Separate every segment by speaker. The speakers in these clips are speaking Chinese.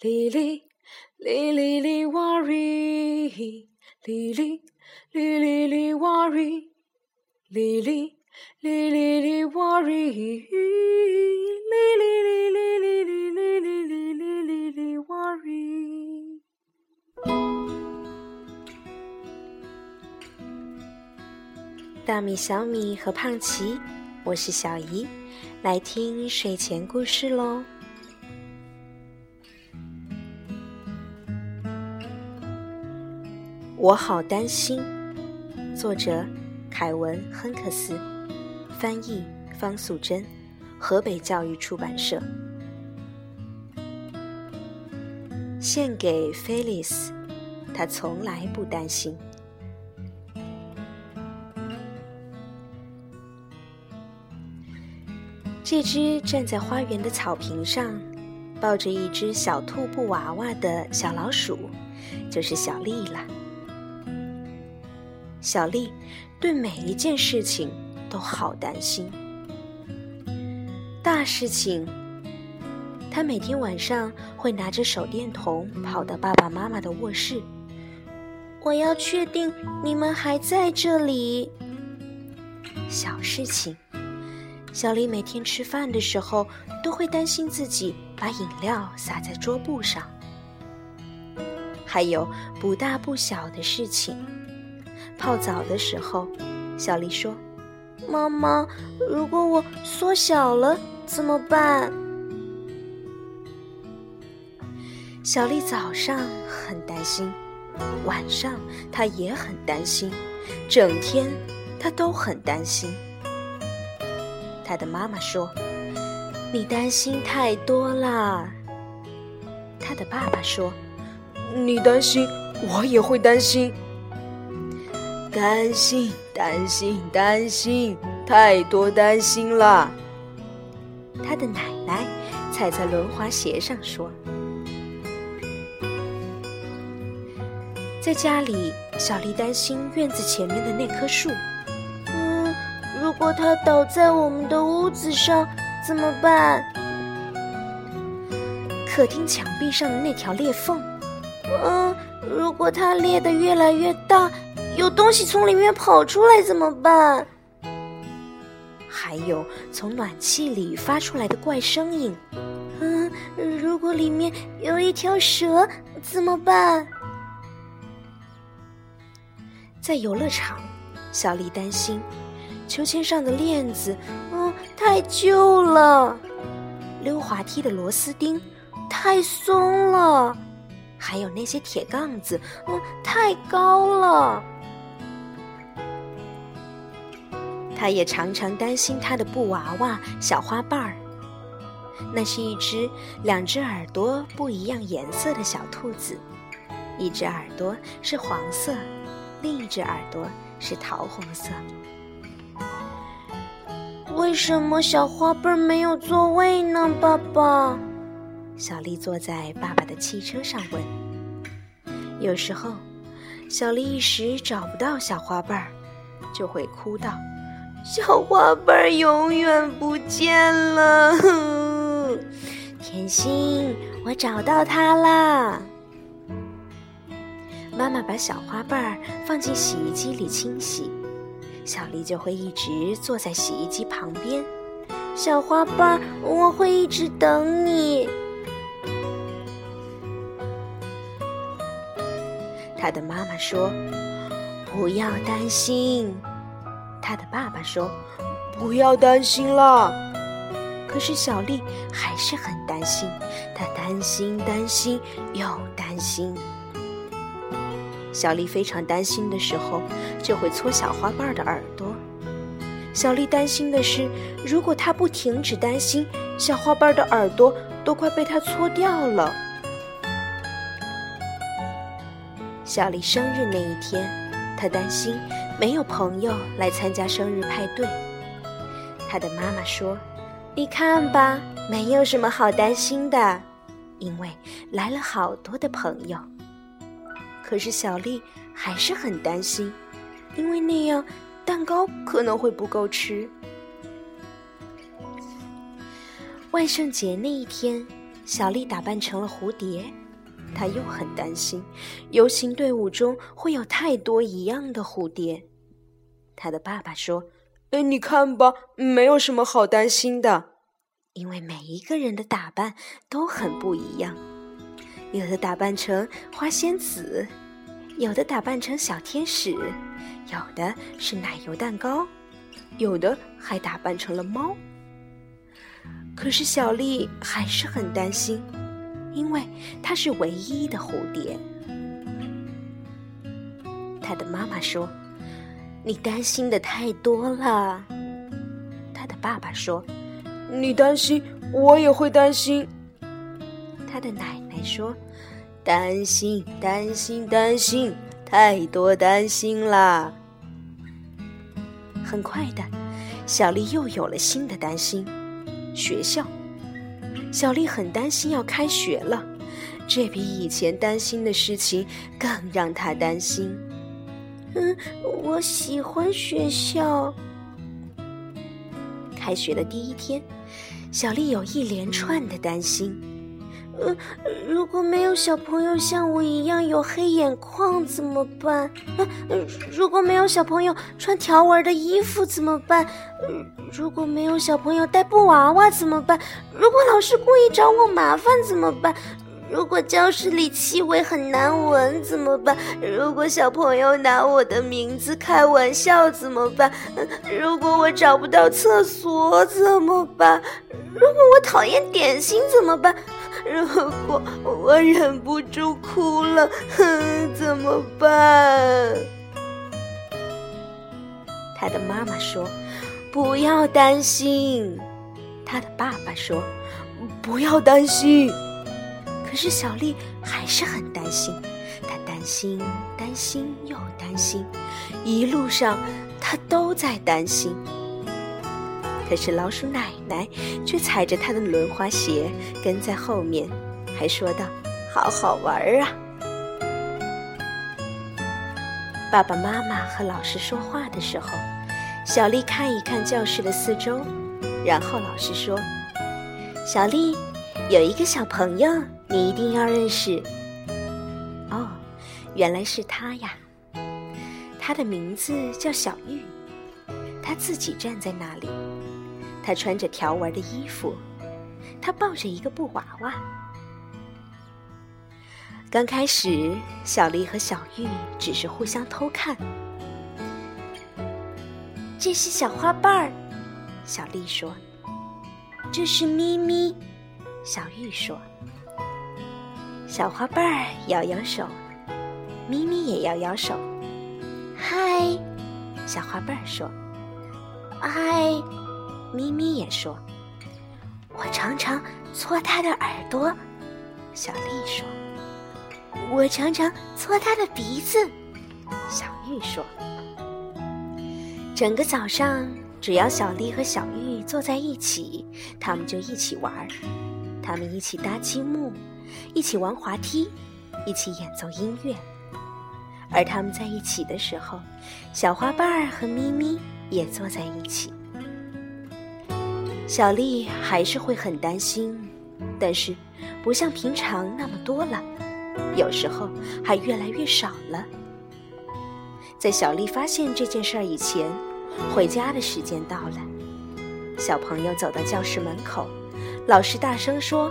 Speaker 1: 哩哩哩哩哩哇哩哩哩哩哩哩，worry，哩哩哩哩哩，worry，哩哩哩哩哩哩哩哩哩哩哩，worry。大米、小米和胖奇，我是小姨，来听睡前故事喽。我好担心。作者：凯文·亨克斯，翻译：方素珍，河北教育出版社。献给菲利斯，他从来不担心。这只站在花园的草坪上，抱着一只小兔布娃娃的小老鼠，就是小丽了。小丽对每一件事情都好担心。大事情，她每天晚上会拿着手电筒跑到爸爸妈妈的卧室。我要确定你们还在这里。小事情，小丽每天吃饭的时候都会担心自己把饮料洒在桌布上。还有不大不小的事情。泡澡的时候，小丽说：“妈妈，如果我缩小了怎么办？”小丽早上很担心，晚上她也很担心，整天她都很担心。她的妈妈说：“你担心太多了。”她的爸爸说：“你担心，我也会担心。”担心，担心，担心，太多担心了。他的奶奶踩在轮滑鞋上说：“在家里，小丽担心院子前面的那棵树。嗯，如果它倒在我们的屋子上怎么办？客厅墙壁上的那条裂缝。嗯，如果它裂得越来越大。”有东西从里面跑出来怎么办？还有从暖气里发出来的怪声音。嗯，如果里面有一条蛇怎么办？在游乐场，小丽担心秋千上的链子，嗯，太旧了；溜滑梯的螺丝钉太松了；还有那些铁杠子，嗯，太高了。他也常常担心他的布娃娃小花瓣儿。那是一只两只耳朵不一样颜色的小兔子，一只耳朵是黄色，另一只耳朵是桃红色。为什么小花瓣没有座位呢，爸爸？小丽坐在爸爸的汽车上问。有时候，小丽一时找不到小花瓣儿，就会哭道。小花瓣永远不见了，甜心，我找到它啦！妈妈把小花瓣放进洗衣机里清洗，小丽就会一直坐在洗衣机旁边。小花瓣，我会一直等你。他的妈妈说：“不要担心。”他的爸爸说：“不要担心了。”可是小丽还是很担心，她担心、担心又担心。小丽非常担心的时候，就会搓小花瓣的耳朵。小丽担心的是，如果她不停止担心，小花瓣的耳朵都快被她搓掉了。小丽生日那一天，她担心。没有朋友来参加生日派对，他的妈妈说：“你看吧，没有什么好担心的，因为来了好多的朋友。”可是小丽还是很担心，因为那样蛋糕可能会不够吃。万圣节那一天，小丽打扮成了蝴蝶，他又很担心游行队伍中会有太多一样的蝴蝶。他的爸爸说：“
Speaker 2: 哎，你看吧，没有什么好担心的，
Speaker 1: 因为每一个人的打扮都很不一样。有的打扮成花仙子，有的打扮成小天使，有的是奶油蛋糕，有的还打扮成了猫。”可是小丽还是很担心，因为她是唯一的蝴蝶。他的妈妈说：“你担心的太多了。”他的爸爸说：“
Speaker 2: 你担心，我也会担心。”
Speaker 1: 他的奶奶说：“担心，担心，担心，太多担心啦。”很快的，小丽又有了新的担心。学校，小丽很担心要开学了，这比以前担心的事情更让她担心。嗯，我喜欢学校。开学的第一天，小丽有一连串的担心。呃，如果没有小朋友像我一样有黑眼眶怎么办？呃，如果没有小朋友穿条纹的衣服怎么办？如果没有小朋友带布娃娃怎么办？如果老师故意找我麻烦怎么办？如果教室里气味很难闻怎么办？如果小朋友拿我的名字开玩笑怎么办？如果我找不到厕所怎么办？如果我讨厌点心怎么办？如果我忍不住哭了，哼，怎么办？他的妈妈说：“不要担心。”他的爸爸说：“
Speaker 2: 不要担心。”
Speaker 1: 可是小丽还是很担心，她担心、担心又担心，一路上她都在担心。可是老鼠奶奶却踩着她的轮滑鞋跟在后面，还说道：“好好玩啊！”爸爸妈妈和老师说话的时候，小丽看一看教室的四周，然后老师说：“小丽，有一个小朋友，你一定要认识。”哦，原来是他呀！他的名字叫小玉，他自己站在那里。他穿着条纹的衣服，他抱着一个布娃娃。刚开始，小丽和小玉只是互相偷看。这是小花瓣儿，小丽说。这是咪咪，小玉说。小花瓣儿摇摇手，咪咪也摇摇手。嗨，小花瓣儿说。嗨。咪咪也说：“我常常搓它的耳朵。”小丽说：“我常常搓它的鼻子。”小玉说：“整个早上，只要小丽和小玉坐在一起，他们就一起玩儿。他们一起搭积木，一起玩滑梯，一起演奏音乐。而他们在一起的时候，小花瓣儿和咪咪也坐在一起。”小丽还是会很担心，但是不像平常那么多了，有时候还越来越少了。在小丽发现这件事儿以前，回家的时间到了。小朋友走到教室门口，老师大声说：“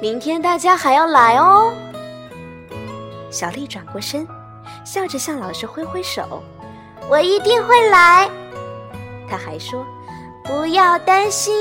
Speaker 1: 明天大家还要来哦。”小丽转过身，笑着向老师挥挥手：“我一定会来。”他还说。不要担心。